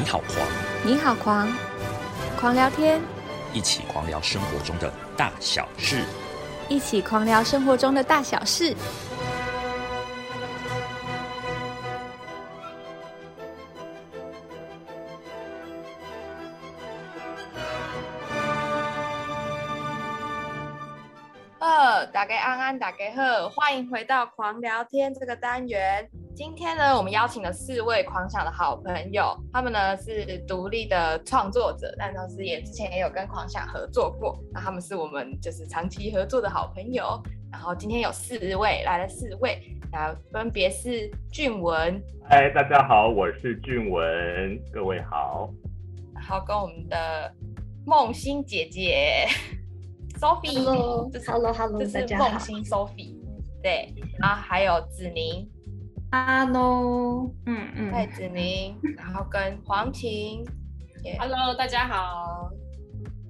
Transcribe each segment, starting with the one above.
你好狂，你好狂，狂聊天，一起狂聊生活中的大小事。一起狂聊生活中的大小事。呃，大家安安，大家好，欢迎回到狂聊天这个单元。今天呢，我们邀请了四位狂想的好朋友，他们呢是独立的创作者，但同时也之前也有跟狂想合作过。那他们是我们就是长期合作的好朋友。然后今天有四位来了，四位，那分别是俊文，嗨，大家好，我是俊文，各位好。然后跟我们的梦欣姐姐 Sophie，Hello，Hello，Hello，这是梦欣 Sophie，对，然后还有子宁。Hello，嗯嗯，蔡子宁，然后跟黄晴，Hello，大家好，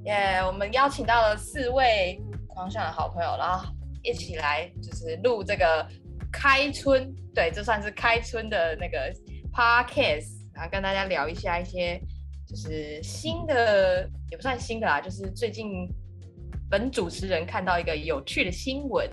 耶，我们邀请到了四位狂想的好朋友，然后一起来就是录这个开春，对，这算是开春的那个 podcast，然后跟大家聊一下一些就是新的，也不算新的啦，就是最近本主持人看到一个有趣的新闻。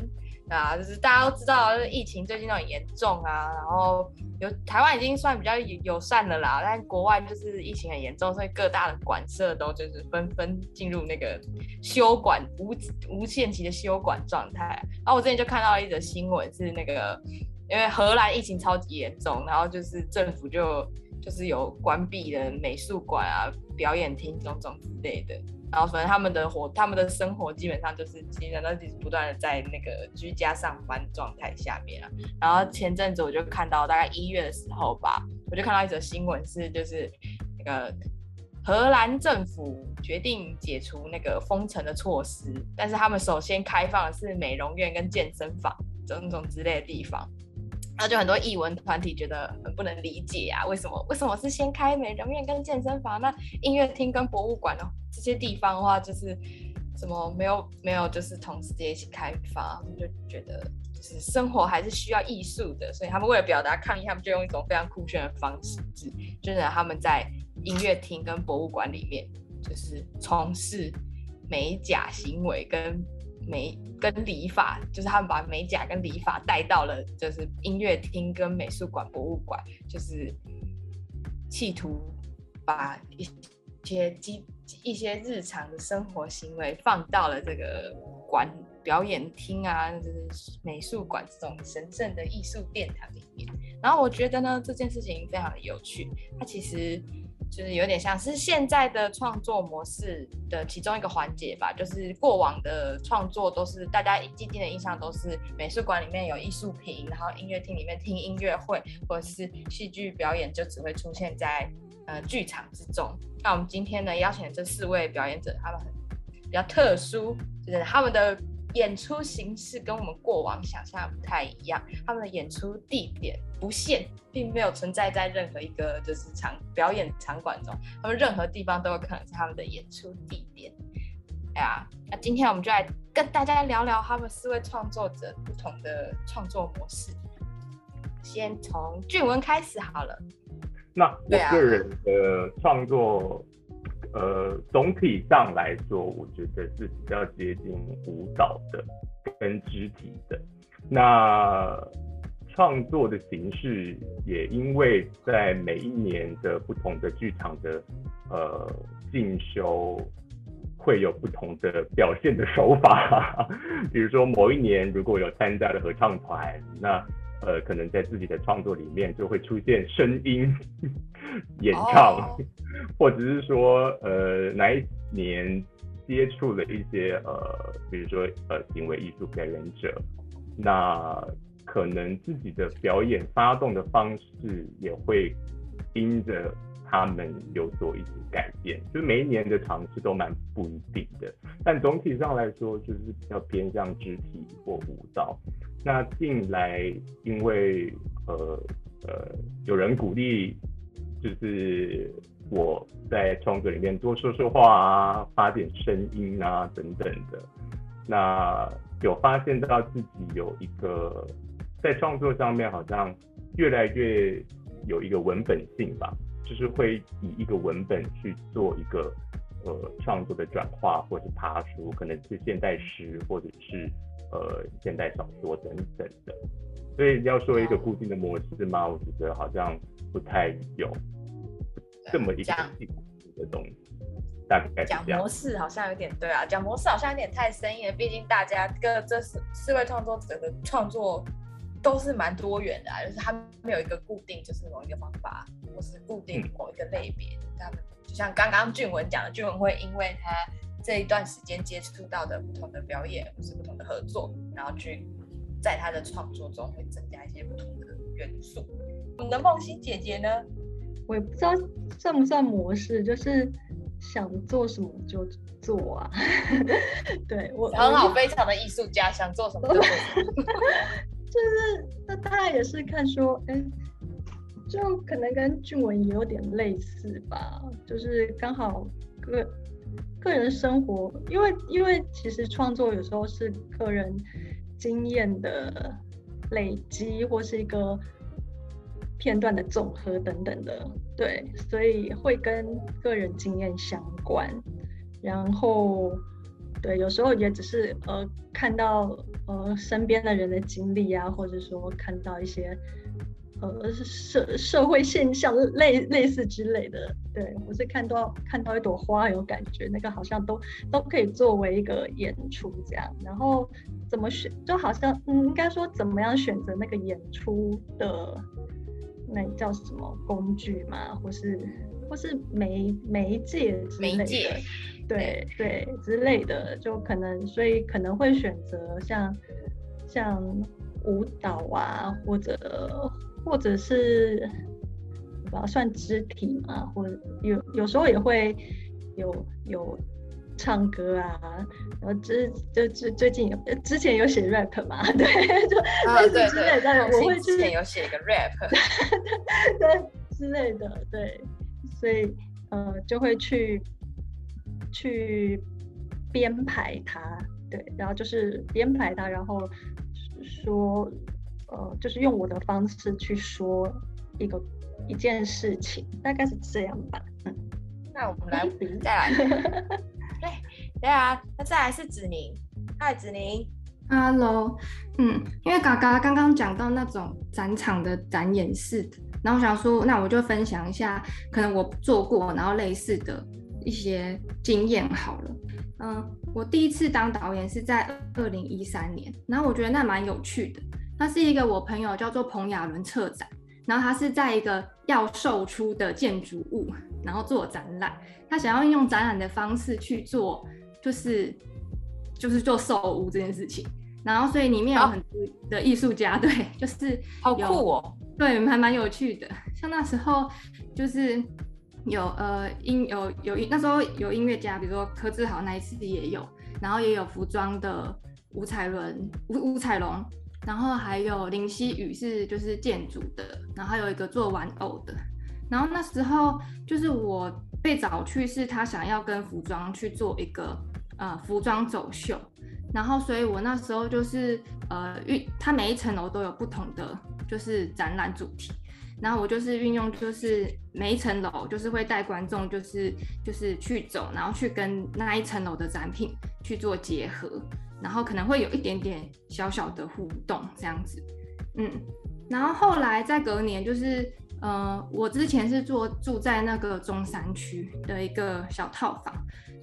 啊，就是大家都知道，就是疫情最近都很严重啊，然后有台湾已经算比较友善的啦，但国外就是疫情很严重，所以各大的馆舍都就是纷纷进入那个休馆无无限期的休馆状态。然后我之前就看到一则新闻，是那个因为荷兰疫情超级严重，然后就是政府就就是有关闭的美术馆啊、表演厅种种之类的。然后，反正他们的活，他们的生活基本上就是基本上就是不断的在那个居家上班状态下面啊。然后前阵子我就看到，大概一月的时候吧，我就看到一则新闻，是就是那个荷兰政府决定解除那个封城的措施，但是他们首先开放的是美容院跟健身房种种之类的地方。那就很多艺文团体觉得很不能理解啊，为什么为什么是先开美容院跟健身房？那音乐厅跟博物馆呢？这些地方的话，就是怎么没有没有就是同时间一起开发？就觉得就是生活还是需要艺术的，所以他们为了表达抗议，他们就用一种非常酷炫的方式，就是他们在音乐厅跟博物馆里面，就是从事美甲行为跟。美跟理发，就是他们把美甲跟理发带到了，就是音乐厅跟美术馆、博物馆，就是企图把一些基一些日常的生活行为放到了这个馆表演厅啊，就是美术馆这种神圣的艺术殿堂里面。然后我觉得呢，这件事情非常的有趣，它其实。就是有点像是现在的创作模式的其中一个环节吧，就是过往的创作都是大家既定的印象都是美术馆里面有艺术品，然后音乐厅里面听音乐会或者是戏剧表演就只会出现在呃剧场之中。那我们今天呢邀请这四位表演者，他们很比较特殊，就是他们的。演出形式跟我们过往想象不太一样，他们的演出地点不限，并没有存在在任何一个就是场表演场馆中，他们任何地方都有可能是他们的演出地点。哎呀，那今天我们就来跟大家聊聊他们四位创作者不同的创作模式。先从俊文开始好了。那我个人的创作。呃，总体上来说，我觉得是比较接近舞蹈的跟肢体的。那创作的形式也因为在每一年的不同的剧场的呃进修，会有不同的表现的手法。比如说某一年如果有参加的合唱团，那呃可能在自己的创作里面就会出现声音演唱。或者是说，呃，哪一年接触了一些呃，比如说呃，行为艺术表演者，那可能自己的表演发动的方式也会因着他们有所一些改变，就是每一年的尝试都蛮不一定的。但总体上来说，就是比较偏向肢体或舞蹈。那近来因为呃呃有人鼓励，就是。我在创作里面多说说话啊，发点声音啊，等等的，那有发现到自己有一个在创作上面好像越来越有一个文本性吧，就是会以一个文本去做一个呃创作的转化，或是爬书，可能是现代诗，或者是呃现代小说等等的。所以要说一个固定的模式吗？我觉得好像不太有这么一个定的东西。大概讲模式好像有点对啊，讲模式好像有点太生硬了。毕竟大家各这四四位创作者的创作都是蛮多元的，就是他没有一个固定，就是某一个方法，或是固定某一个类别。他们就像刚刚俊文讲的，俊文会因为他这一段时间接触到的不同的表演或是不同的合作，然后去。在他的创作中会增加一些不同的元素。我们的梦欣姐姐呢？我也不知道算不算模式，就是想做什么就做啊。对我很好，非常的艺术家，想做什么就做。就是那大概也是看说，哎，就可能跟俊文也有点类似吧。就是刚好个个人生活，因为因为其实创作有时候是个人。经验的累积，或是一个片段的总和等等的，对，所以会跟个人经验相关。然后，对，有时候也只是呃看到呃身边的人的经历啊，或者说看到一些。呃，社社会现象类类似之类的，对我是看到看到一朵花有感觉，那个好像都都可以作为一个演出这样。然后怎么选，就好像嗯，应该说怎么样选择那个演出的那叫什么工具嘛，或是或是媒媒介之类的，对对之类的，就可能所以可能会选择像像舞蹈啊，或者。或者是，把它算肢体嘛，或者有有时候也会有有唱歌啊，然后之就最最近有之前有写 rap 嘛，对，就类似之类的，我会之前有写一个 rap，对之类的，对，所以呃就会去去编排它，对，然后就是编排它，然后说。呃，就是用我的方式去说一个一件事情，大概是这样吧。嗯，那我们来再来。对，对啊，那再来是子宁。嗨，子宁。Hello。嗯，因为嘎嘎刚刚讲到那种展场的展演式的，然后我想说，那我就分享一下，可能我做过然后类似的一些经验好了。嗯，我第一次当导演是在二零一三年，然后我觉得那蛮有趣的。那是一个我朋友叫做彭雅伦策展，然后他是在一个要售出的建筑物，然后做展览。他想要用展览的方式去做，就是就是做售屋这件事情。然后所以里面有很多的艺术家，对，就是好酷哦，对，还蛮有趣的。像那时候就是有呃音有有那时候有音乐家，比如说柯志豪那一次也有，然后也有服装的吴彩伦吴吴彩龙。然后还有林夕雨是就是建筑的，然后还有一个做玩偶的。然后那时候就是我被找去，是他想要跟服装去做一个呃服装走秀。然后所以我那时候就是呃运，它每一层楼都有不同的就是展览主题。然后我就是运用就是每一层楼就是会带观众就是就是去走，然后去跟那一层楼的展品去做结合。然后可能会有一点点小小的互动这样子，嗯，然后后来在隔年就是，呃，我之前是住住在那个中山区的一个小套房，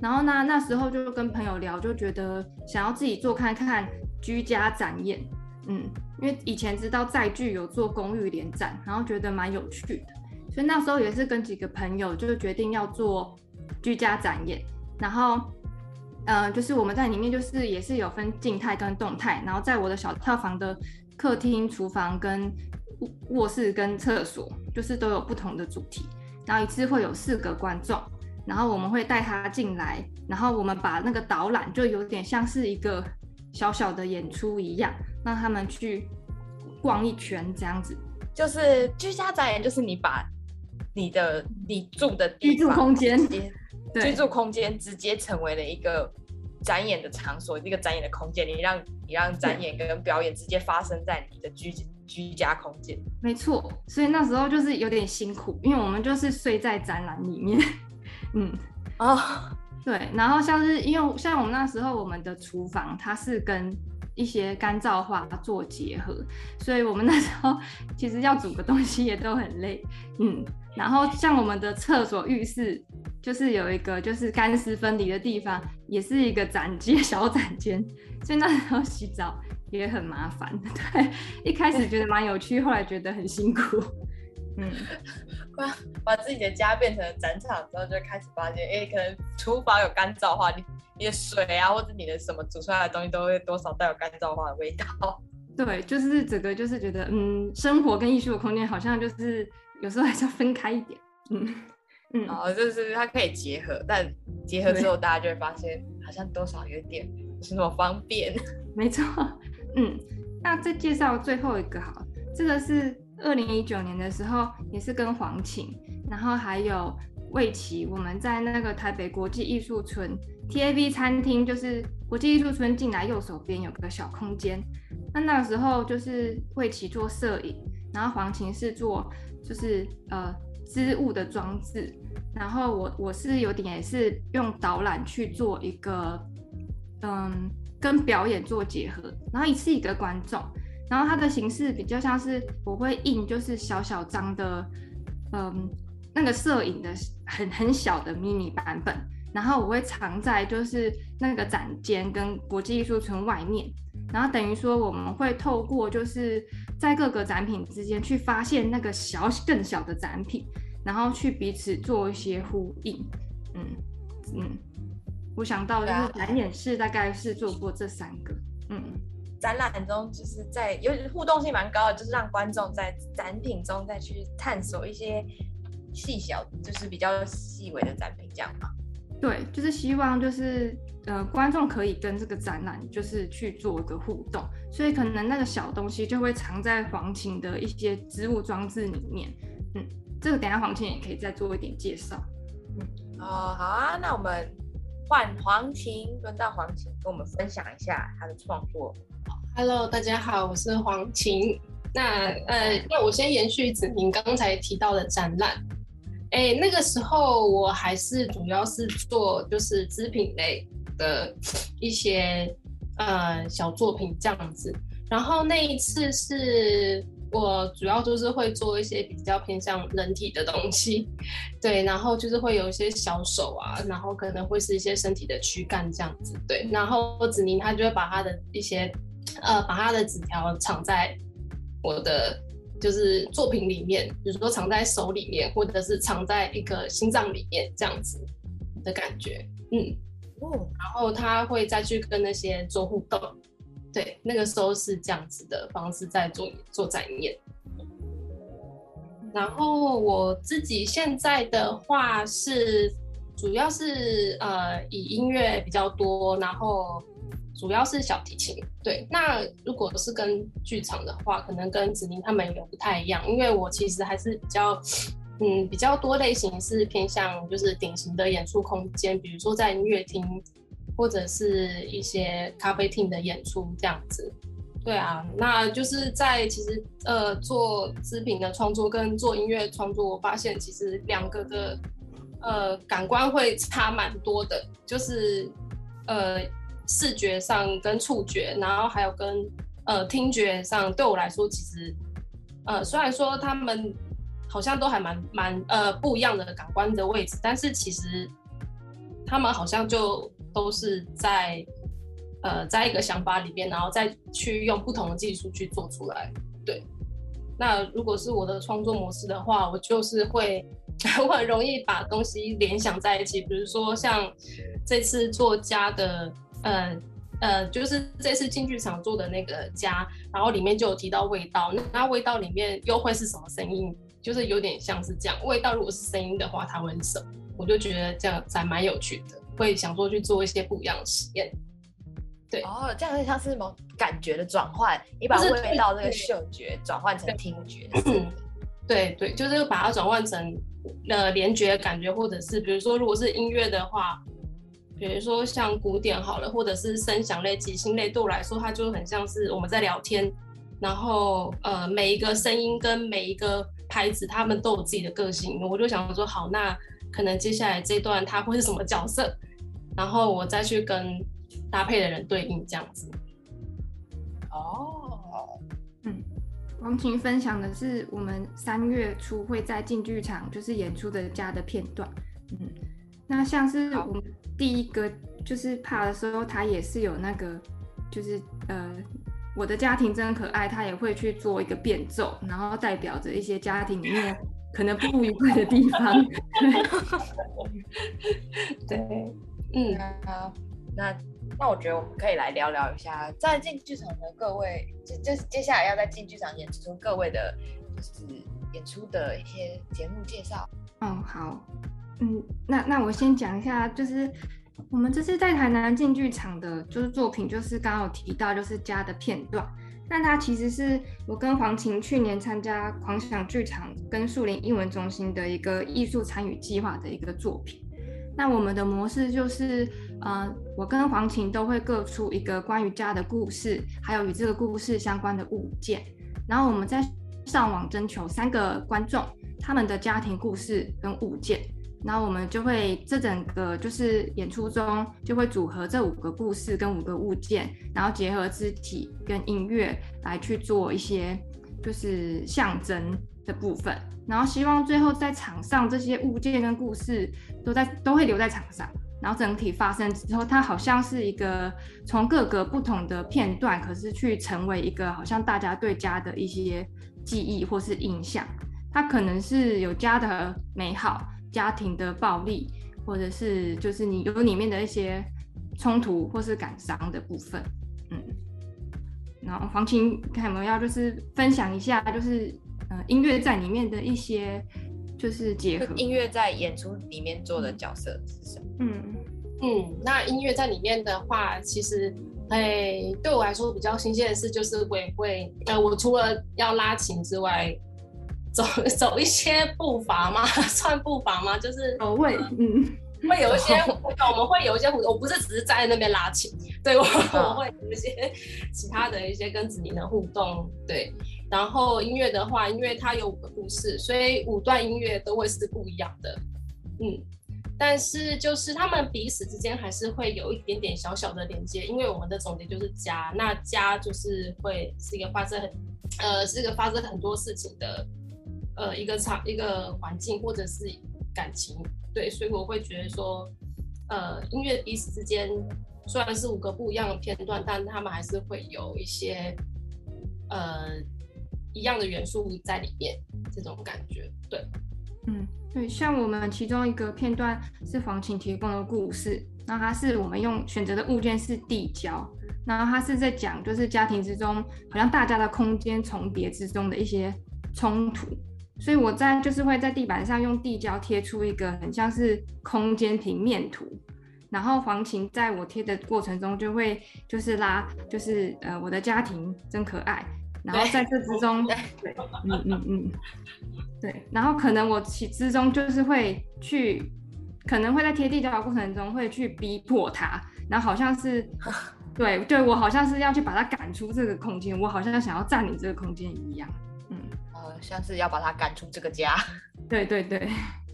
然后呢那时候就跟朋友聊，就觉得想要自己做看看居家展演，嗯，因为以前知道在剧有做公寓联展，然后觉得蛮有趣的，所以那时候也是跟几个朋友就决定要做居家展演，然后。嗯，就是我们在里面，就是也是有分静态跟动态，然后在我的小套房的客厅、厨房跟卧室跟厕所，就是都有不同的主题，然后一次会有四个观众，然后我们会带他进来，然后我们把那个导览就有点像是一个小小的演出一样，让他们去逛一圈这样子。就是居家展演，就是你把你的你住的居住空间。居住空间直接成为了一个展演的场所，一个展演的空间。你让你让展演跟表演直接发生在你的居居家空间。没错，所以那时候就是有点辛苦，因为我们就是睡在展览里面。嗯，哦，对，然后像是因为像我们那时候我们的厨房它是跟一些干燥化做结合，所以我们那时候 其实要煮个东西也都很累。嗯，然后像我们的厕所、浴室，就是有一个就是干湿分离的地方，也是一个展间 小展间，所以那时候洗澡也很麻烦。对，一开始觉得蛮有趣，后来觉得很辛苦。嗯，把 把自己的家变成展场之后，就开始发现，哎，可能厨房有干燥化，你你的水啊，或者你的什么煮出来的东西，都会多少带有干燥化的味道。对，就是整个就是觉得，嗯，生活跟艺术的空间好像就是有时候还是要分开一点。嗯嗯，哦，就是它可以结合，但结合之后，大家就会发现好像多少有点不是那么方便。没错，嗯，那再介绍最后一个好，这个是。二零一九年的时候，也是跟黄晴，然后还有魏琪，我们在那个台北国际艺术村 TAV 餐厅，就是国际艺术村进来右手边有个小空间。那那个时候就是魏琪做摄影，然后黄晴是做就是呃织物的装置，然后我我是有点也是用导览去做一个嗯跟表演做结合，然后一次一个观众。然后它的形式比较像是我会印，就是小小张的，嗯，那个摄影的很很小的 mini 版本，然后我会藏在就是那个展间跟国际艺术村外面，然后等于说我们会透过就是在各个展品之间去发现那个小更小的展品，然后去彼此做一些呼应，嗯嗯，我想到就是展演室大概是做过这三个，嗯。展览中就是在有互动性蛮高的，就是让观众在展品中再去探索一些细小，就是比较细微的展品，这样吗？对，就是希望就是呃观众可以跟这个展览就是去做一个互动，所以可能那个小东西就会藏在黄琴的一些织物装置里面。嗯，这个等下黄琴也可以再做一点介绍。嗯，哦，好啊，那我们换黄琴，轮到黄琴跟我们分享一下他的创作。Hello，大家好，我是黄晴。那呃，那我先延续子明刚才提到的展览。哎，那个时候我还是主要是做就是织品类的一些呃小作品这样子。然后那一次是我主要就是会做一些比较偏向人体的东西，对，然后就是会有一些小手啊，然后可能会是一些身体的躯干这样子，对。然后子宁他就会把他的一些呃，把他的纸条藏在我的就是作品里面，比如说藏在手里面，或者是藏在一个心脏里面这样子的感觉，嗯，哦，然后他会再去跟那些做互动，对，那个时候是这样子的方式在做做展演。然后我自己现在的话是主要是呃以音乐比较多，然后。主要是小提琴，对。那如果是跟剧场的话，可能跟子宁他们有不太一样，因为我其实还是比较，嗯，比较多类型是偏向就是典型的演出空间，比如说在音乐厅或者是一些咖啡厅的演出这样子。对啊，那就是在其实呃做织品的创作跟做音乐创作，我发现其实两个的呃感官会差蛮多的，就是呃。视觉上跟触觉，然后还有跟呃听觉上，对我来说，其实呃虽然说他们好像都还蛮蛮呃不一样的感官的位置，但是其实他们好像就都是在呃在一个想法里面，然后再去用不同的技术去做出来。对，那如果是我的创作模式的话，我就是会 我很容易把东西联想在一起，比如说像这次作家的。呃呃，就是这次进剧场做的那个家，然后里面就有提到味道，那味道里面又会是什么声音？就是有点像是这样，味道如果是声音的话，它会是什么？我就觉得这样还蛮有趣的，会想说去做一些不一样的实验。对，哦，这样有点像是什么感觉的转换，你把味道这个嗅觉转换成听觉。对对，就是把它转换成呃联觉感觉，或者是比如说如果是音乐的话。比如说像古典好了，或者是声响类、即兴类，对我来说，它就很像是我们在聊天，然后呃每一个声音跟每一个拍子，他们都有自己的个性。我就想说，好，那可能接下来这段他会是什么角色，然后我再去跟搭配的人对应这样子。哦，嗯，王晴分享的是我们三月初会在进剧场就是演出的家的片段。嗯，那像是我们第一个就是怕的时候，他也是有那个，就是呃，我的家庭真可爱，他也会去做一个变奏，然后代表着一些家庭里面可能不愉快的地方。对，嗯，好，那那我觉得我们可以来聊聊一下，在进剧场的各位，就就是接下来要在进剧场演出各位的，就是演出的一些节目介绍。嗯，好。嗯，那那我先讲一下，就是我们这次在台南进剧场的，就是作品，就是刚刚有提到，就是家的片段。那它其实是我跟黄晴去年参加狂想剧场跟树林英文中心的一个艺术参与计划的一个作品。那我们的模式就是，呃，我跟黄晴都会各出一个关于家的故事，还有与这个故事相关的物件，然后我们再上网征求三个观众他们的家庭故事跟物件。然后我们就会这整个就是演出中就会组合这五个故事跟五个物件，然后结合肢体跟音乐来去做一些就是象征的部分，然后希望最后在场上这些物件跟故事都在都会留在场上，然后整体发生之后，它好像是一个从各个不同的片段，可是去成为一个好像大家对家的一些记忆或是印象，它可能是有家的美好。家庭的暴力，或者是就是你有里面的一些冲突或是感伤的部分，嗯，然后黄琴看有没有要就是分享一下，就是呃音乐在里面的一些就是结合音乐在演出里面做的角色是什么？嗯嗯，那音乐在里面的话，其实哎对我来说比较新鲜的事，就是我也会呃我除了要拉琴之外。走 走一些步伐吗？算步伐吗？就是哦，会，嗯，会有一些 我们会有一些互动，我不是只是站在那边拉琴，对我我会有一些其他的一些跟子宁的互动，对。然后音乐的话，因为它有五个故事，所以五段音乐都会是不一样的，嗯。但是就是他们彼此之间还是会有一点点小小的连接，因为我们的总结就是家，那家就是会是一个发生很呃是一个发生很多事情的。呃，一个场一个环境或者是感情，对，所以我会觉得说，呃，音乐彼此之间虽然是五个不一样的片段，但他们还是会有一些呃一样的元素在里面，这种感觉，对，嗯，对，像我们其中一个片段是黄琴提供的故事，那它是我们用选择的物件是地胶，然后它是在讲就是家庭之中好像大家的空间重叠之中的一些冲突。所以我在就是会在地板上用地胶贴出一个很像是空间平面图，然后黄琴在我贴的过程中就会就是拉就是呃我的家庭真可爱，然后在这之中对嗯嗯嗯对，然后可能我其之中就是会去可能会在贴地胶的过程中会去逼迫他，然后好像是 对对我好像是要去把他赶出这个空间，我好像想要占领这个空间一样。像是要把他赶出这个家，对 对对，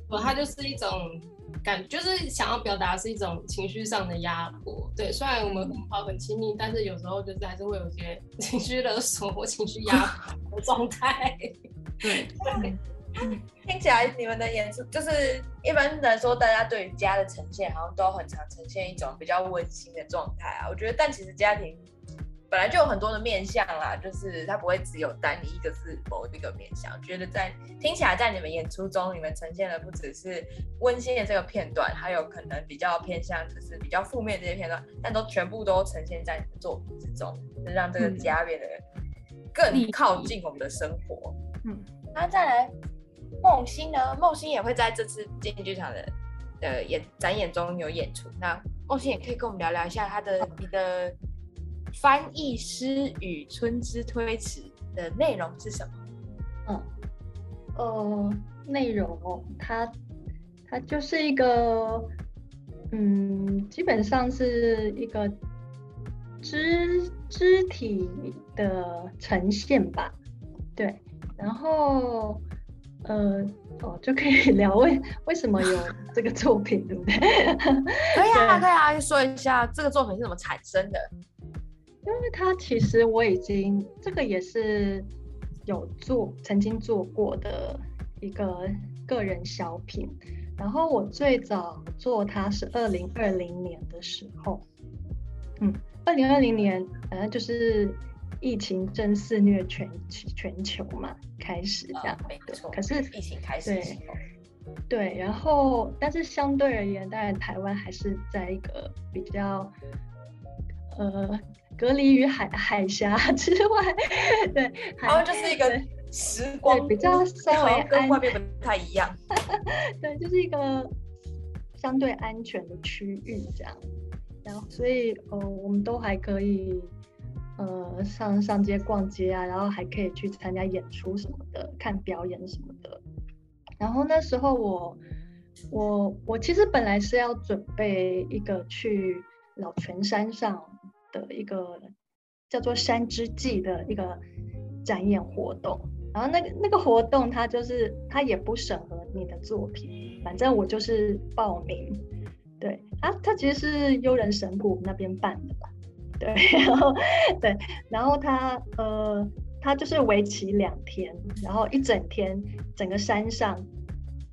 我他就是一种感，就是想要表达是一种情绪上的压迫。对，虽然我们很好很亲密，但是有时候就是还是会有些 情绪勒索或情绪压迫的状态。对，听起来你们的演出就是一般来说，大家对于家的呈现好像都很常呈现一种比较温馨的状态啊。我觉得，但其实家庭。本来就有很多的面相啦，就是它不会只有单一一个是某一个面相。觉得在听起来，在你们演出中，你们呈现的不只是温馨的这个片段，还有可能比较偏向就是比较负面这些片段，但都全部都呈现在作品之中，就让这个家变得更靠近我们的生活。嗯，那再来梦欣呢？梦欣也会在这次进剧场的的演展演中有演出。那梦欣也可以跟我们聊聊一下他的你的。翻译师与春之推迟的内容是什么？嗯，呃，内容哦，它它就是一个，嗯，基本上是一个肢肢体的呈现吧，对，然后呃哦就可以聊为为什么有这个作品，对不对？可以啊，可以啊，说一下这个作品是怎么产生的？因为它其实我已经这个也是有做曾经做过的一个个人小品，然后我最早做它是二零二零年的时候，嗯。二零二零年，反正就是疫情正肆虐全全球嘛，开始这样。没错。可是疫情开始。对。对，然后但是相对而言，当然台湾还是在一个比较呃隔离于海海峡 之外。对。然后就是一个时光比较稍微跟外面不太一样。对，就是一个相对安全的区域这样。然后所以，呃，我们都还可以，呃，上上街逛街啊，然后还可以去参加演出什么的，看表演什么的。然后那时候我，我，我其实本来是要准备一个去老泉山上的一个叫做“山之祭”的一个展演活动。然后那个那个活动，它就是它也不审核你的作品，反正我就是报名。对啊，他其实是悠人神谷那边办的吧？对，然后对，然后他呃，他就是为期两天，然后一整天，整个山上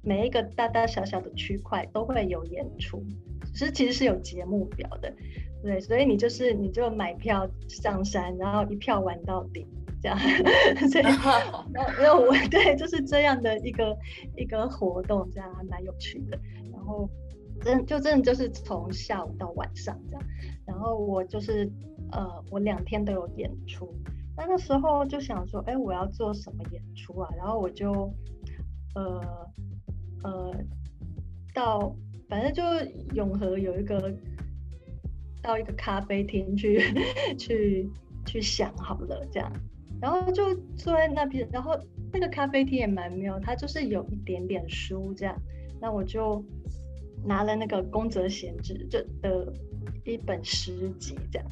每一个大大小小的区块都会有演出，只是其实是有节目表的，对，所以你就是你就买票上山，然后一票玩到底这样，所以 然后我 对就是这样的一个一个活动，这样还蛮有趣的，然后。真就真的就是从下午到晚上这样，然后我就是呃，我两天都有演出。那那时候就想说，哎，我要做什么演出啊？然后我就呃呃到反正就永和有一个到一个咖啡厅去 去去想好了这样，然后就坐在那边，然后那个咖啡厅也蛮妙，它就是有一点点书这样，那我就。拿了那个宫泽贤治就的一本诗集，这样，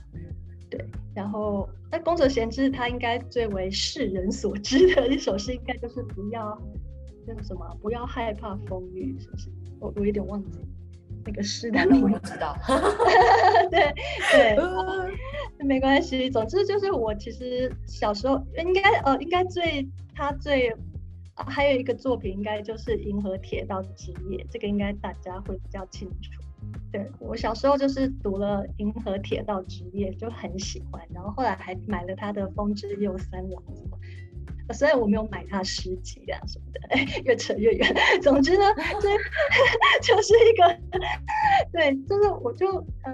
对，然后那宫泽贤治他应该最为世人所知的一首诗，应该就是不要那个什么，不要害怕风雨，是不是？我我有点忘记那个诗的名字，知道，对对，没关系，总之就是我其实小时候应该呃应该最他最。啊，还有一个作品应该就是《银河铁道之夜》，这个应该大家会比较清楚。对我小时候就是读了《银河铁道之夜》，就很喜欢，然后后来还买了他的《风之右三郎》什么。虽然我没有买他诗集啊什么的，越扯越远。总之呢，这 就是一个，对，就是我就嗯，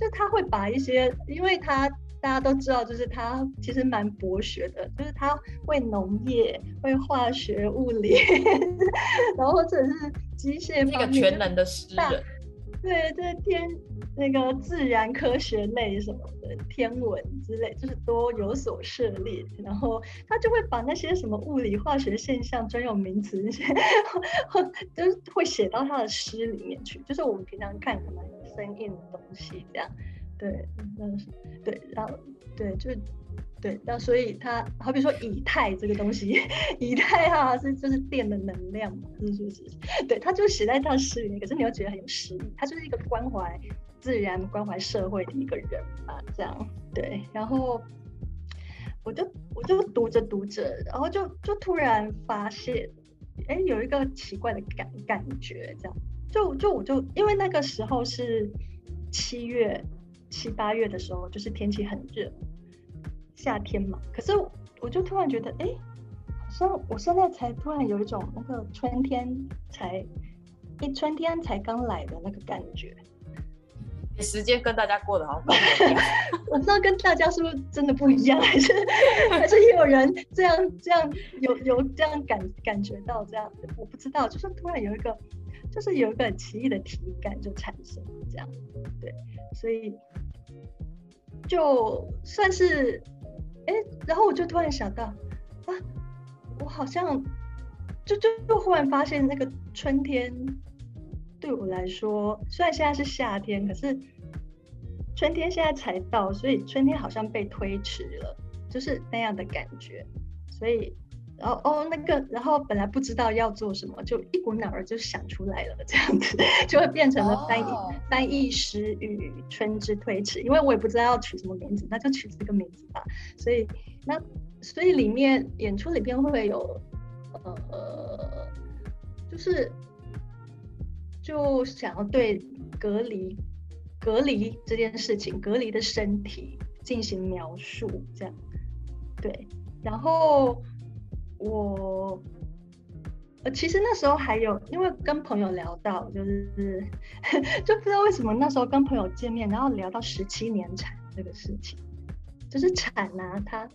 就他会把一些，因为他。大家都知道，就是他其实蛮博学的，就是他会农业、会化学、物理，然后或者是机械一个全能的诗人。对，这天那个自然科学类什么的，天文之类，就是都有所涉猎。然后他就会把那些什么物理、化学现象、专有名词那些，就是会写到他的诗里面去。就是我们平常看可能生硬的东西这样。对，那是对，然后对，就对，那所以它好比说以太这个东西，以太哈是就是电的能量嘛，是是是，对，他就写在他诗里面，可是你又觉得很有诗意，他就是一个关怀自然、关怀社会的一个人嘛，这样对，然后我就我就读着读着，然后就就突然发现，哎，有一个奇怪的感感觉，这样，就就我就因为那个时候是七月。七八月的时候，就是天气很热，夏天嘛。可是我就突然觉得，哎，好像我现在才突然有一种那个春天才，一春天才刚来的那个感觉。时间跟大家过得好像 我不知道跟大家是不是真的不一样，还是 还是有人这样这样有有这样感感觉到这样，我不知道，就是突然有一个。就是有一个奇异的体感就产生了这样，对，所以就算是，哎，然后我就突然想到，啊，我好像就就就忽然发现那个春天对我来说，虽然现在是夏天，可是春天现在才到，所以春天好像被推迟了，就是那样的感觉。所以，然后哦，那个，然后本来不知道要做什么，就一股脑儿就想出来了，这样子 就会变成了翻译翻译师与春之推迟。因为我也不知道要取什么名字，那就取这个名字吧。所以那所以里面演出里边会有呃，就是就想要对隔离。隔离这件事情，隔离的身体进行描述，这样，对。然后我，呃，其实那时候还有，因为跟朋友聊到，就是 就不知道为什么那时候跟朋友见面，然后聊到十七年产这个事情，就是产啊，它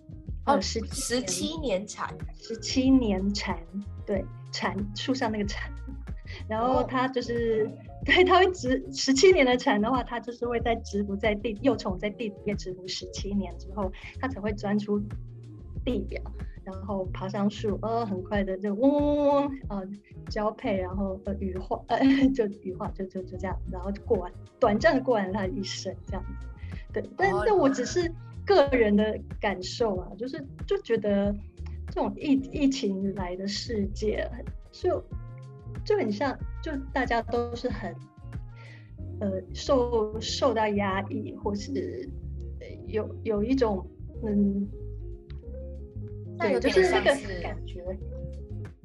哦，十十七年产，十七年产，对，产树上那个产，然后它就是。对，它会植十七年的蝉的话，它就是会在植伏在地幼虫在地里面植伏十七年之后，它才会钻出地表，然后爬上树，呃，很快的就嗡嗡嗡嗡，呃，交配，然后呃羽化，呃，就羽化，就就就这样，然后就过完短暂的过完它的一生这样子。对，但但我只是个人的感受啊，就是就觉得这种疫疫情来的世界就。就很像，就大家都是很，呃，受受到压抑，或是有有一种，嗯，对，就是那个感觉，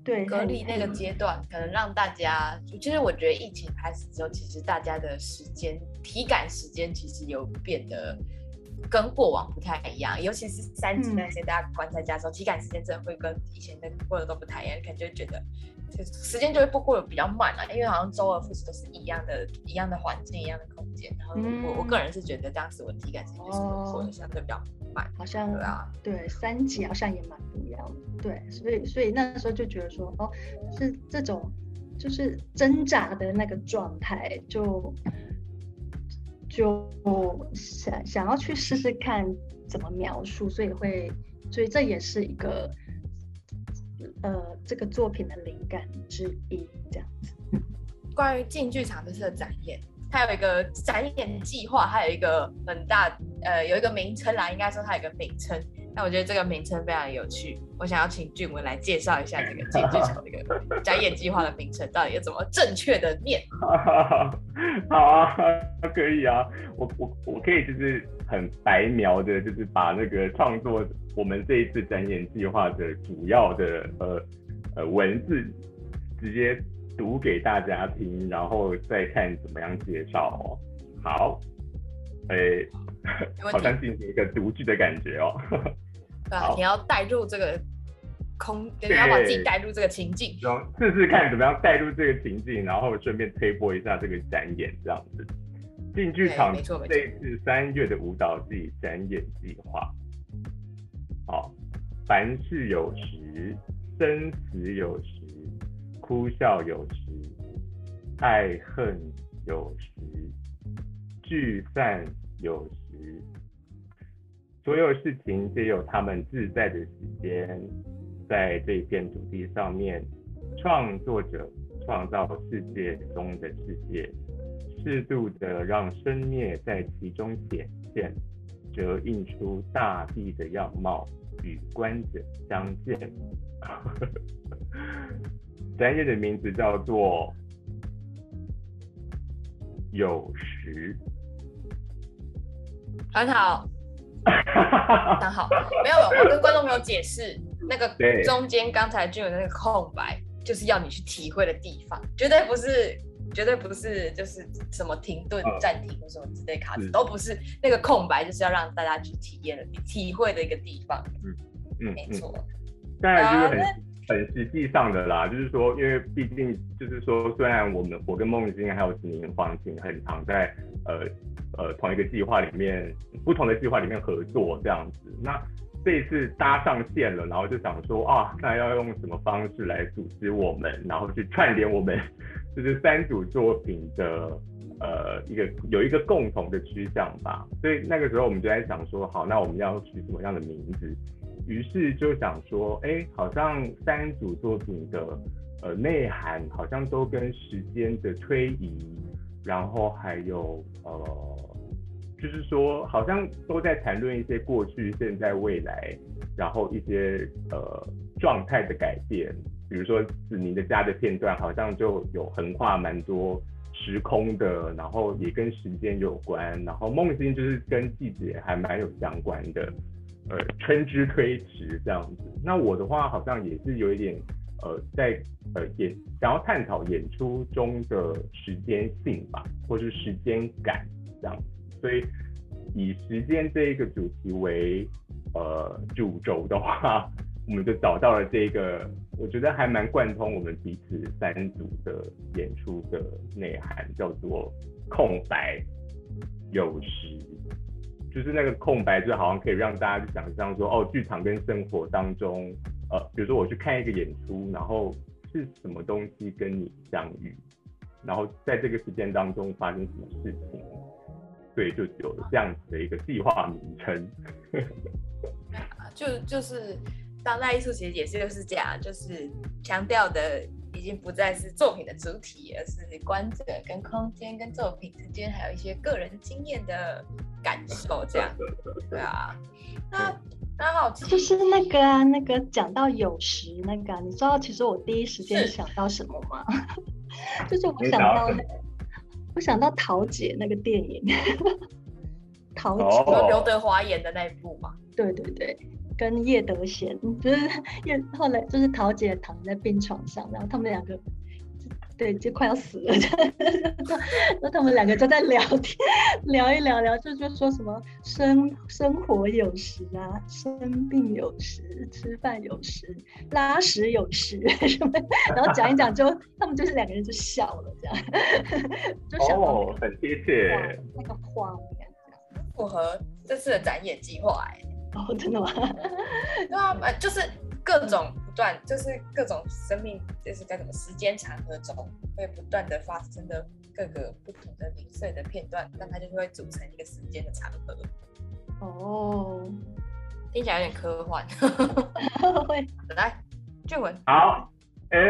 对，隔离那个阶段，可能让大家，其实我觉得疫情开始之后，其实大家的时间体感时间其实有变得跟过往不太一样，尤其是三级那些大家关在家的时候，体感时间真的会跟以前的过得都不太一样，可能就觉得。时间就会不过得比较慢啊，因为好像周而复始都是一样的、一样的环境、一样的空间。然后我我个人是觉得当时我体感时间就是过得相对比较慢，好像对啊，对三级好像也蛮不一样的。对，所以所以那时候就觉得说，哦，是这种就是挣扎的那个状态，就就想想要去试试看怎么描述，所以会，所以这也是一个。呃，这个作品的灵感之一，这样子。关于进剧场这次的展演，它有一个展演计划，还有一个很大，呃，有一个名称啦，应该说它有个名称。那我觉得这个名称非常有趣，我想要请俊文来介绍一下这个剪剧场这个展演计划的名称到底要怎么正确的念。好啊，可以啊，我我我可以就是很白描的，就是把那个创作。我们这一次展演计划的主要的呃呃文字直接读给大家听，然后再看怎么样介绍哦。好，诶，好像进行一个读剧的感觉哦。对，你要带入这个空，你要把自己带入这个情境，试试看怎么样带入这个情境，然后顺便推播一下这个展演这样子。进剧场这一次三月的舞蹈季展演计划。好，凡事有时，生死有时，哭笑有时，爱恨有时，聚散有时，所有事情皆有他们自在的时间。在这片土地上面，创作者创造世界中的世界，适度的让生灭在其中显现。折映出大地的样貌与观者相见。展演的名字叫做有时，很好，很好。没有，我跟观众朋友解释，那个中间刚才就有那个空白，就是要你去体会的地方，绝对不是。绝对不是，就是什么停顿、暂停或什么之类卡子，都不是那个空白，就是要让大家去体验的、体会的一个地方。嗯嗯，没错。当然就是很很实际上的啦，就是说，因为毕竟就是说，虽然我们我跟梦晶还有子宁、黄晴很常在呃呃同一个计划里面，不同的计划里面合作这样子，那这一次搭上线了，然后就想说啊，那要用什么方式来组织我们，然后去串联我们。就是三组作品的呃一个有一个共同的趋向吧，所以那个时候我们就在想说，好，那我们要取什么样的名字？于是就想说，哎，好像三组作品的呃内涵好像都跟时间的推移，然后还有呃就是说好像都在谈论一些过去、现在、未来，然后一些呃状态的改变。比如说子宁的家的片段，好像就有横跨蛮多时空的，然后也跟时间有关。然后梦境就是跟季节还蛮有相关的，呃，春之推迟这样子。那我的话好像也是有一点。呃，在呃演想要探讨演出中的时间性吧，或是时间感这样子，所以以时间这一个主题为呃主轴的话，我们就找到了这个，我觉得还蛮贯通我们彼此三组的演出的内涵，叫做空白有时，就是那个空白，就好像可以让大家去想象说，哦，剧场跟生活当中。呃，比如说我去看一个演出，然后是什么东西跟你相遇，然后在这个时间当中发生什么事情，对，就有这样子的一个计划名称。就就是当代艺术其实也是就是这样，就是强调的已经不再是作品的主体，而是观者跟空间跟作品之间还有一些个人经验的感受，这样。对啊，那。刚好就是那个啊，那个讲到有时那个，你知道其实我第一时间想到什么吗？就是我想到，我想到桃姐那个电影，桃姐刘德华演的那一部嘛。对对对，跟叶德娴，就是叶后来就是桃姐躺在病床上，然后他们两个。对，就快要死了，那他们两个就在聊天，聊一聊聊，就就说什么生生活有时啊，生病有时，吃饭有时，拉屎有时 什么，然后讲一讲，就他们就是两个人就笑了，这样，就想哦，很贴切，那个画面，符合这次的展演计划，哎，哦，真的吗？对啊，就是。各种不断，就是各种生命，就是在什么时间长河中会不断的发生的各个不同的零碎的片段，但它就是会组成一个时间的长河。哦，听起来有点科幻。会，来，俊文。好，哎，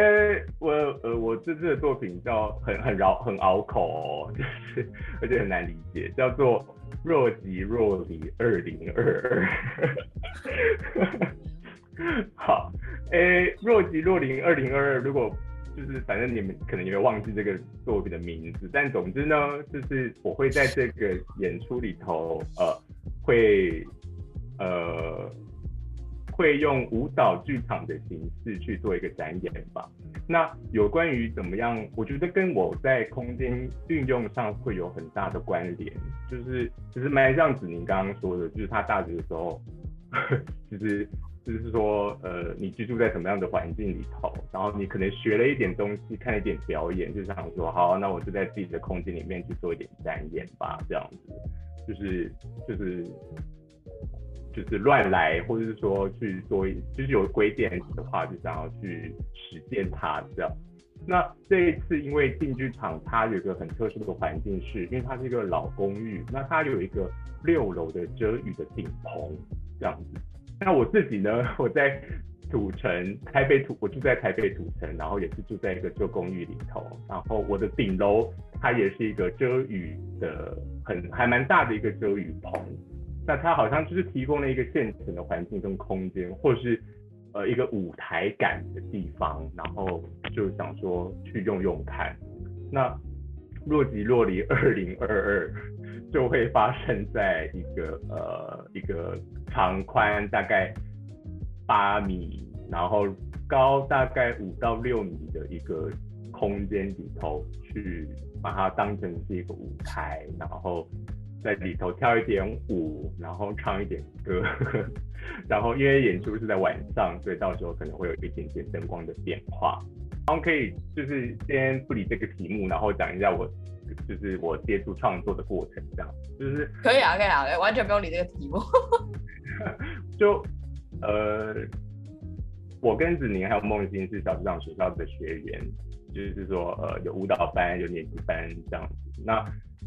我呃，我这次的作品叫很很绕很拗口，就是而且很难理解，叫做若即若离二零二二。好，诶，若即若离二零二二，如果就是反正你们可能也会忘记这个作品的名字，但总之呢，就是我会在这个演出里头，呃，会呃会用舞蹈剧场的形式去做一个展演吧。那有关于怎么样，我觉得跟我在空间运用上会有很大的关联，就是其实蛮像子宁刚刚说的，就是他大学的时候，其 实。就是说，呃，你居住在什么样的环境里头，然后你可能学了一点东西，看一点表演，就想说，好，那我就在自己的空间里面去做一点展演吧，这样子，就是就是就是乱来，或者是说去做，就是有规定的话，就想要去实践它这样。那这一次，因为进剧场它有一个很特殊的环境，是因为它是一个老公寓，那它有一个六楼的遮雨的顶棚，这样子。那我自己呢？我在土城，台北土，我住在台北土城，然后也是住在一个旧公寓里头。然后我的顶楼它也是一个遮雨的，很还蛮大的一个遮雨棚。那它好像就是提供了一个现成的环境跟空间，或是呃一个舞台感的地方。然后就想说去用用看。那若即若离二零二二就会发生在一个呃一个。长宽大概八米，然后高大概五到六米的一个空间里头，去把它当成是一个舞台，然后在里头跳一点舞，然后唱一点歌，然后因为演出是在晚上，所以到时候可能会有一点点灯光的变化。然后可以就是先不理这个题目，然后讲一下我。就是我接触创作的过程，这样就是可以啊，可以啊，完全不用理这个题目。就呃，我跟子宁还有梦欣是小剧场学校的学员，就是说呃有舞蹈班有年级班这样子，那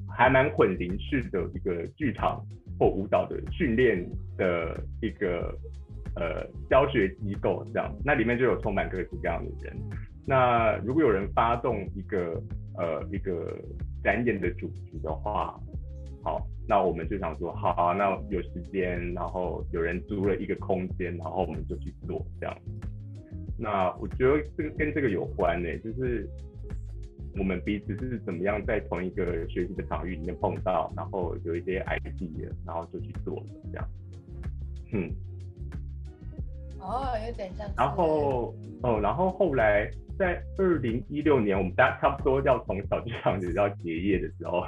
还蛮混龄式的一个剧场或舞蹈的训练的一个呃教学机构这样，那里面就有充满各式各样的人。那如果有人发动一个呃一个展演的主题的话，好，那我们就想说，好，那有时间，然后有人租了一个空间，然后我们就去做这样。那我觉得这个跟这个有关呢，就是我们彼此是怎么样在同一个学习的场域里面碰到，然后有一些 idea，然后就去做了这样。嗯。哦，有点像。然后，哦，然后后来在二零一六年，我们大家差不多要从小剧场就要结业的时候，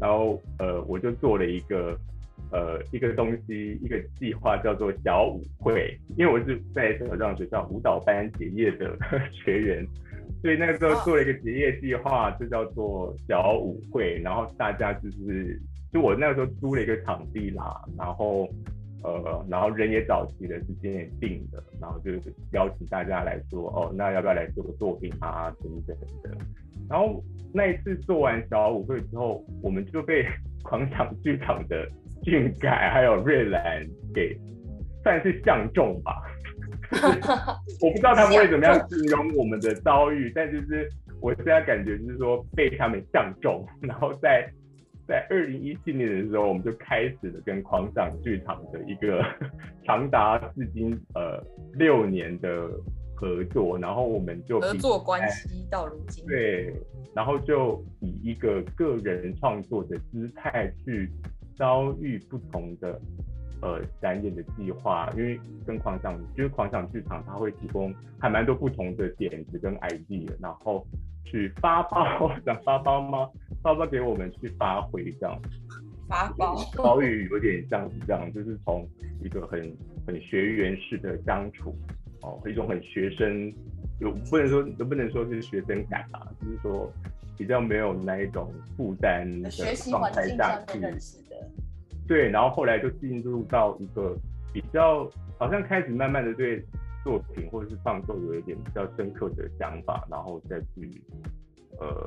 然后呃，我就做了一个呃一个东西，一个计划叫做小舞会，因为我是在小剧场学校舞蹈班结业的 学员，所以那个时候做了一个结业计划，就叫做小舞会，然后大家就是就我那个时候租了一个场地啦，然后。呃，然后人也找齐了，时间也定了，然后就是邀请大家来说，哦，那要不要来做个作品啊，等等的。然后那一次做完小舞会之后，我们就被 广场剧场的俊凯还有瑞兰给算是相中吧。我不知道他们会怎么样形容我们的遭遇，但就是我现在感觉就是说被他们相中，然后在。在二零一七年的时候，我们就开始了跟狂想剧场的一个 长达至今呃六年的合作，然后我们就合作关系到如今。对，然后就以一个个人创作的姿态去遭遇不同的呃展演的计划，因为跟狂想就是狂想剧场，它会提供还蛮多不同的点子跟 idea，然后去发包，想发包吗？发包给我们去发挥，这样发包遭遇有点像是这样，就是从一个很很学员式的相处，哦，一种很学生，有不能说能不能说是学生感啊，就是说比较没有那一种负担的状态下去认识的，对，然后后来就进入到一个比较好像开始慢慢的对作品或者是创作有一点比较深刻的想法，然后再去呃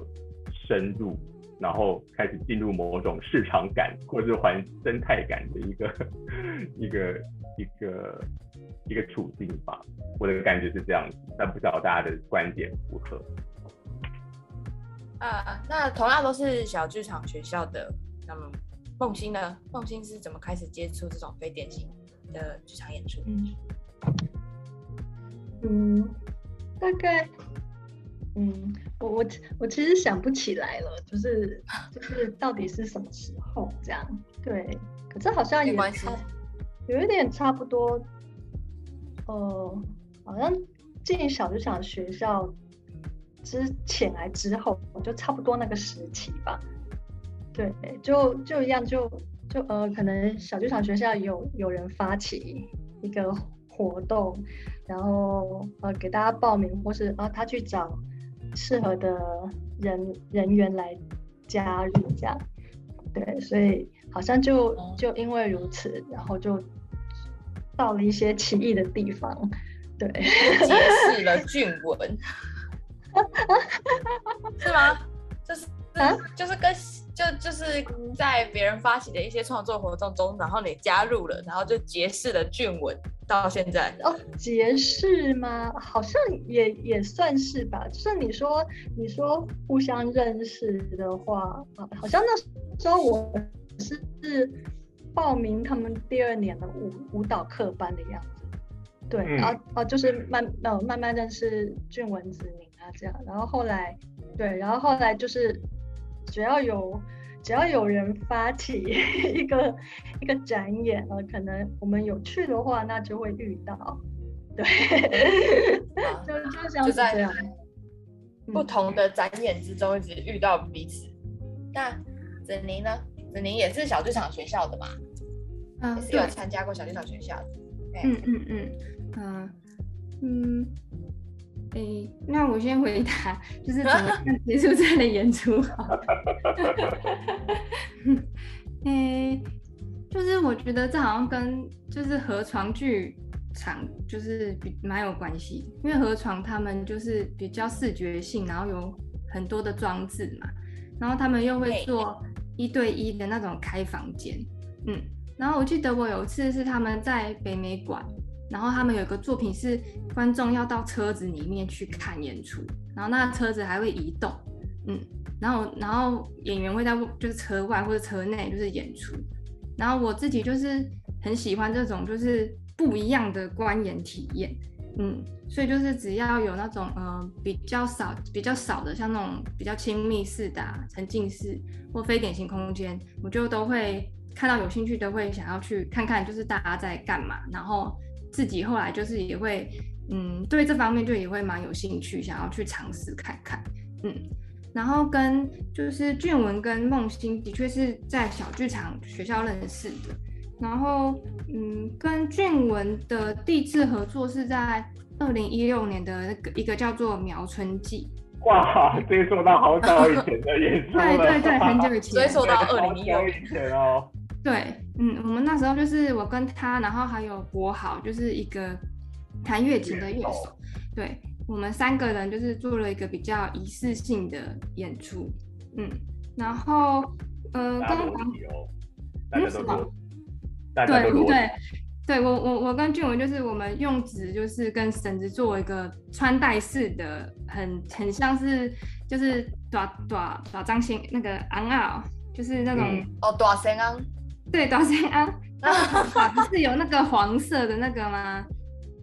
深入。然后开始进入某种市场感或者是环生态感的一个 一个一个一个处境吧，我的感觉是这样子，但不知道大家的观点如何。啊，那同样都是小剧场学校的，那么梦欣呢？梦欣是怎么开始接触这种非典型的剧场演出？嗯，嗯，大概。嗯，我我我其实想不起来了，就是就是到底是什么时候这样？对，可是好像也差，有一点差不多，呃，好像进小剧场学校之前来之后，就差不多那个时期吧。对，就就一样，就就呃，可能小剧场学校有有人发起一个活动，然后呃给大家报名，或是啊他去找。适合的人人员来加入，这样对，所以好像就就因为如此，然后就到了一些奇异的地方，对，解释了 俊文，是吗？就是就是跟就就是在别人发起的一些创作活动中，然后你加入了，然后就结识了俊文。到现在哦，结识吗？好像也也算是吧。就是你说你说互相认识的话啊，好像那时候我是是报名他们第二年的舞舞蹈课班的样子。对，然后哦就是慢呃慢慢认识俊文子宁啊这样，然后后来对，然后后来就是只要有。只要有人发起 一个一个展演了，可能我们有去的话，那就会遇到，对，就就像是这样，不同的展演之中一直遇到彼此。那子宁呢？子宁也是小剧场学校的嘛？嗯，是有参加过小剧场学校的。嗯嗯嗯嗯嗯。诶，那我先回答，就是怎么 结束这样的演出好？诶，就是我觉得这好像跟就是河床剧场就是比蛮有关系，因为河床他们就是比较视觉性，然后有很多的装置嘛，然后他们又会做一对一的那种开房间，嗯，然后我记得我有一次是他们在北美馆。然后他们有个作品是观众要到车子里面去看演出，然后那车子还会移动，嗯，然后然后演员会在就是车外或者车内就是演出，然后我自己就是很喜欢这种就是不一样的观演体验，嗯，所以就是只要有那种呃比较少比较少的像那种比较亲密式的沉浸式或非典型空间，我就都会看到有兴趣的会想要去看看，就是大家在干嘛，然后自己后来就是也会嗯对这方面就也会蛮有兴趣，想要去尝试看看，嗯。然后跟就是俊文跟梦欣的确是在小剧场学校认识的，然后嗯，跟俊文的第一次合作是在二零一六年的那个一个叫做苗春季。哇，追溯到好早以前的演出了。对对对，很久以前。追溯到二零一六年 哦。对，嗯，我们那时候就是我跟他，然后还有博豪，就是一个弹乐琴的乐手，对。我们三个人就是做了一个比较仪式性的演出，嗯，然后呃，跟黄嗯什么？对对对，我我我跟俊文就是我们用纸就是跟绳子做一个穿戴式的，很很像是就是短短短张星那个昂啊，就是那种哦短绳昂，对短身昂，不 是有那个黄色的那个吗？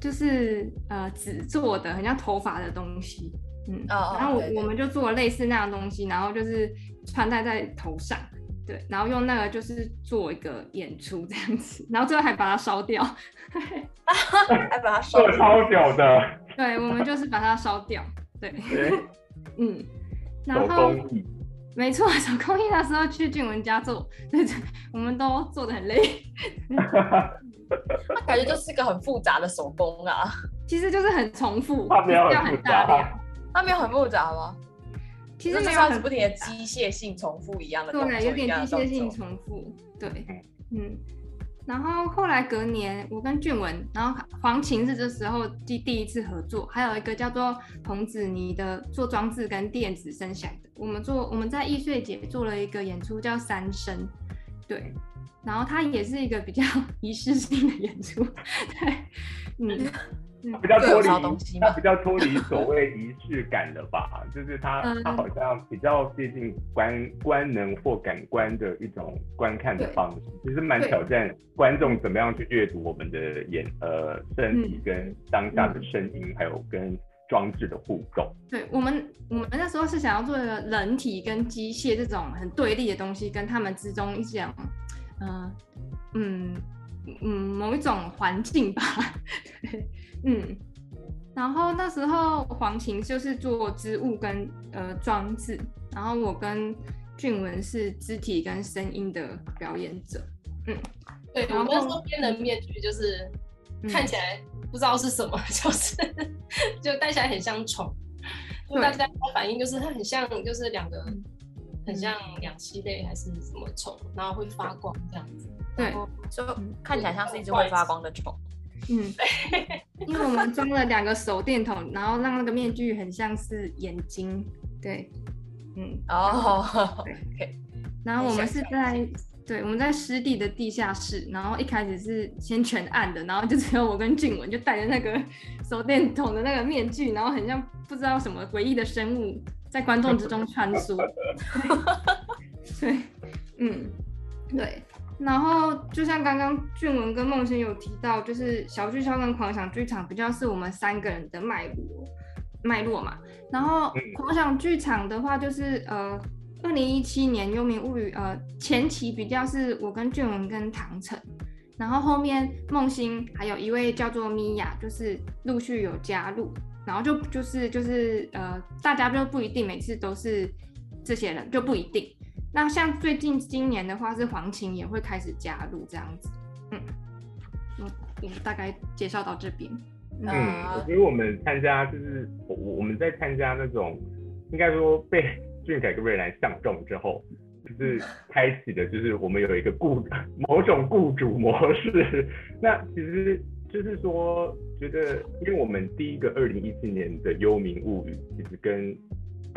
就是呃纸做的，很像头发的东西，嗯，然后我我们就做了类似那样东西，然后就是穿戴在头上，对，然后用那个就是做一个演出这样子，然后最后还把它烧掉，还把它烧超屌的，对，我们就是把它烧掉，对，嗯，手工艺，没错，手工艺那时候去俊文家做，对对，我们都做的很累。那感觉就是个很复杂的手工啊，其实就是很重复，它没有很大量，它没有很复杂吗？其实没有很不停的机械性重复一样的，对，有点机械性重复，对，嗯。然后后来隔年，我跟俊文，然后黄琴是这时候第第一次合作，还有一个叫做彭子妮的做装置跟电子声响的，我们做我们在易碎节做了一个演出叫三声，对。然后它也是一个比较 仪式性的演出，对，嗯，比较脱离，他比较脱离所谓仪式感的吧，就是他，他好像比较接近观观能或感官的一种观看的方式，其实蛮挑战观众怎么样去阅读我们的眼呃身体跟当下的声音，还有跟装置的互动。对我们我们那时候是想要做一个人体跟机械这种很对立的东西，跟他们之中一种。嗯嗯嗯，某一种环境吧，嗯，然后那时候黄琴就是做织物跟呃装置，然后我跟俊文是肢体跟声音的表演者，嗯，对，我们那边的面具就是看起来不知道是什么，就是就戴起来很像虫，大家反应就是它很像，就是两个。很像两栖类还是什么虫，然后会发光这样子。对，就看起来像是一只会发光的虫。嗯，因为我们装了两个手电筒，然后让那个面具很像是眼睛。对，嗯，哦，对。然后我们是在对我们在湿地的地下室，然后一开始是先全暗的，然后就只有我跟俊文就戴着那个手电筒的那个面具，然后很像不知道什么诡异的生物。在观众之中穿梭，对，嗯，对，然后就像刚刚俊文跟梦欣有提到，就是小剧场跟狂想剧场比较是我们三个人的脉络脉络嘛。然后狂想剧场的话，就是呃，二零一七年《幽冥物语》呃前期比较是我跟俊文跟唐晨，然后后面梦欣还有一位叫做米娅，就是陆续有加入。然后就就是就是呃，大家就不一定每次都是这些人，就不一定。那像最近今年的话，是黄琴也会开始加入这样子。嗯，我我大概介绍到这边。嗯，我觉得我们参加就是我我们在参加那种应该说被 俊凯跟瑞兰相中之后，就是开启的，就是我们有一个雇某种雇主模式。那其实。就是说，觉得因为我们第一个二零一七年的《幽冥物语》其实跟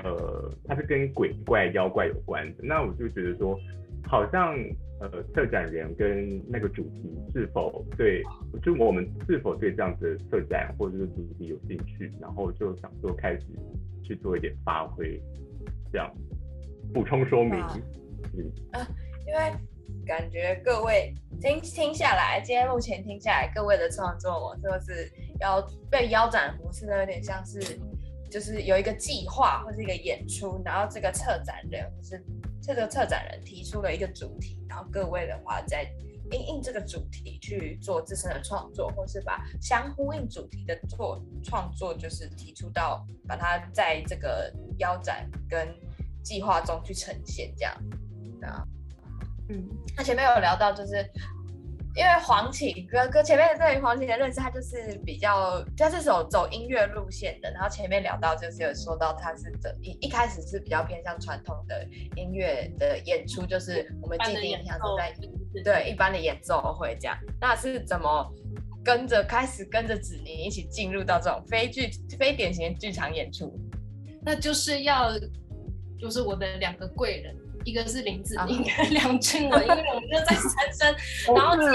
呃，它是跟鬼怪妖怪有关的。那我就觉得说，好像呃，策展人跟那个主题是否对，就我们是否对这样子的策展或者是主题有兴趣，然后就想说开始去做一点发挥。这样补充说明。嗯啊，因为感觉各位听听下来，今天目前听下来，各位的创作，就是要被腰斩服饰的，有点像是就是有一个计划或是一个演出，然后这个策展人或是这个策展人提出了一个主题，然后各位的话在。应应这个主题去做自身的创作，或是把相呼应主题的做创作，就是提出到把它在这个腰展跟计划中去呈现，这样啊，嗯，那前面有聊到就是。因为黄启哥哥前面对于黄启的认识，他就是比较他是走走音乐路线的。然后前面聊到就是有说到他是的一一开始是比较偏向传统的音乐的演出，就是我们既定印象是在对一般的演奏会这样。那是怎么跟着开始跟着子宁一起进入到这种非剧非典型的剧场演出？那就是要就是我的两个贵人。一个是林子颖，梁俊文，因为我们就在三生，然后是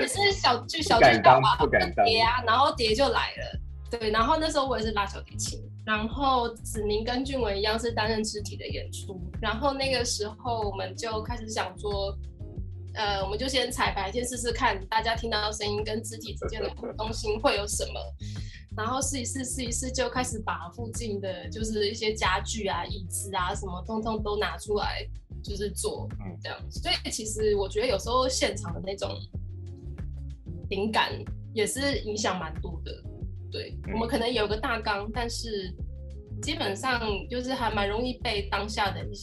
也是小剧小剧场嘛，蝶啊，然后蝶就来了，对，然后那时候我也是拉小提琴，然后子宁跟俊文一样是担任肢体的演出，然后那个时候我们就开始想说，呃，我们就先彩排，先试试看大家听到声音跟肢体之间的互动性会有什么。然后试一试，试一试，就开始把附近的就是一些家具啊、椅子啊什么，通通都拿出来，就是做，这样。所以其实我觉得有时候现场的那种灵感也是影响蛮多的。对我们可能有个大纲，但是基本上就是还蛮容易被当下的一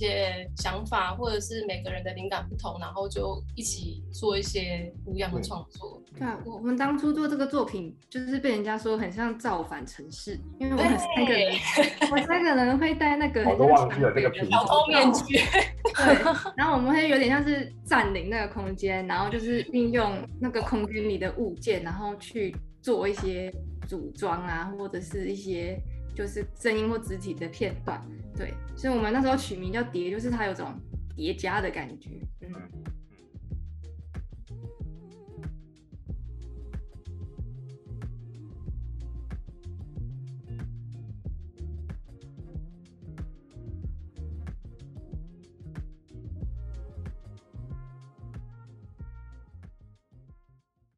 些。些想法，或者是每个人的灵感不同，然后就一起做一些不一样的创作。对啊，我们当初做这个作品，就是被人家说很像造反城市，因为我们三个人，我三个人会戴那个我都忘记了这个小偷面具，对，然后我们会有点像是占领那个空间，然后就是运用那个空间里的物件，然后去做一些组装啊，或者是一些。就是声音或肢体的片段，对，所以我们那时候取名叫叠，就是它有种叠加的感觉。嗯，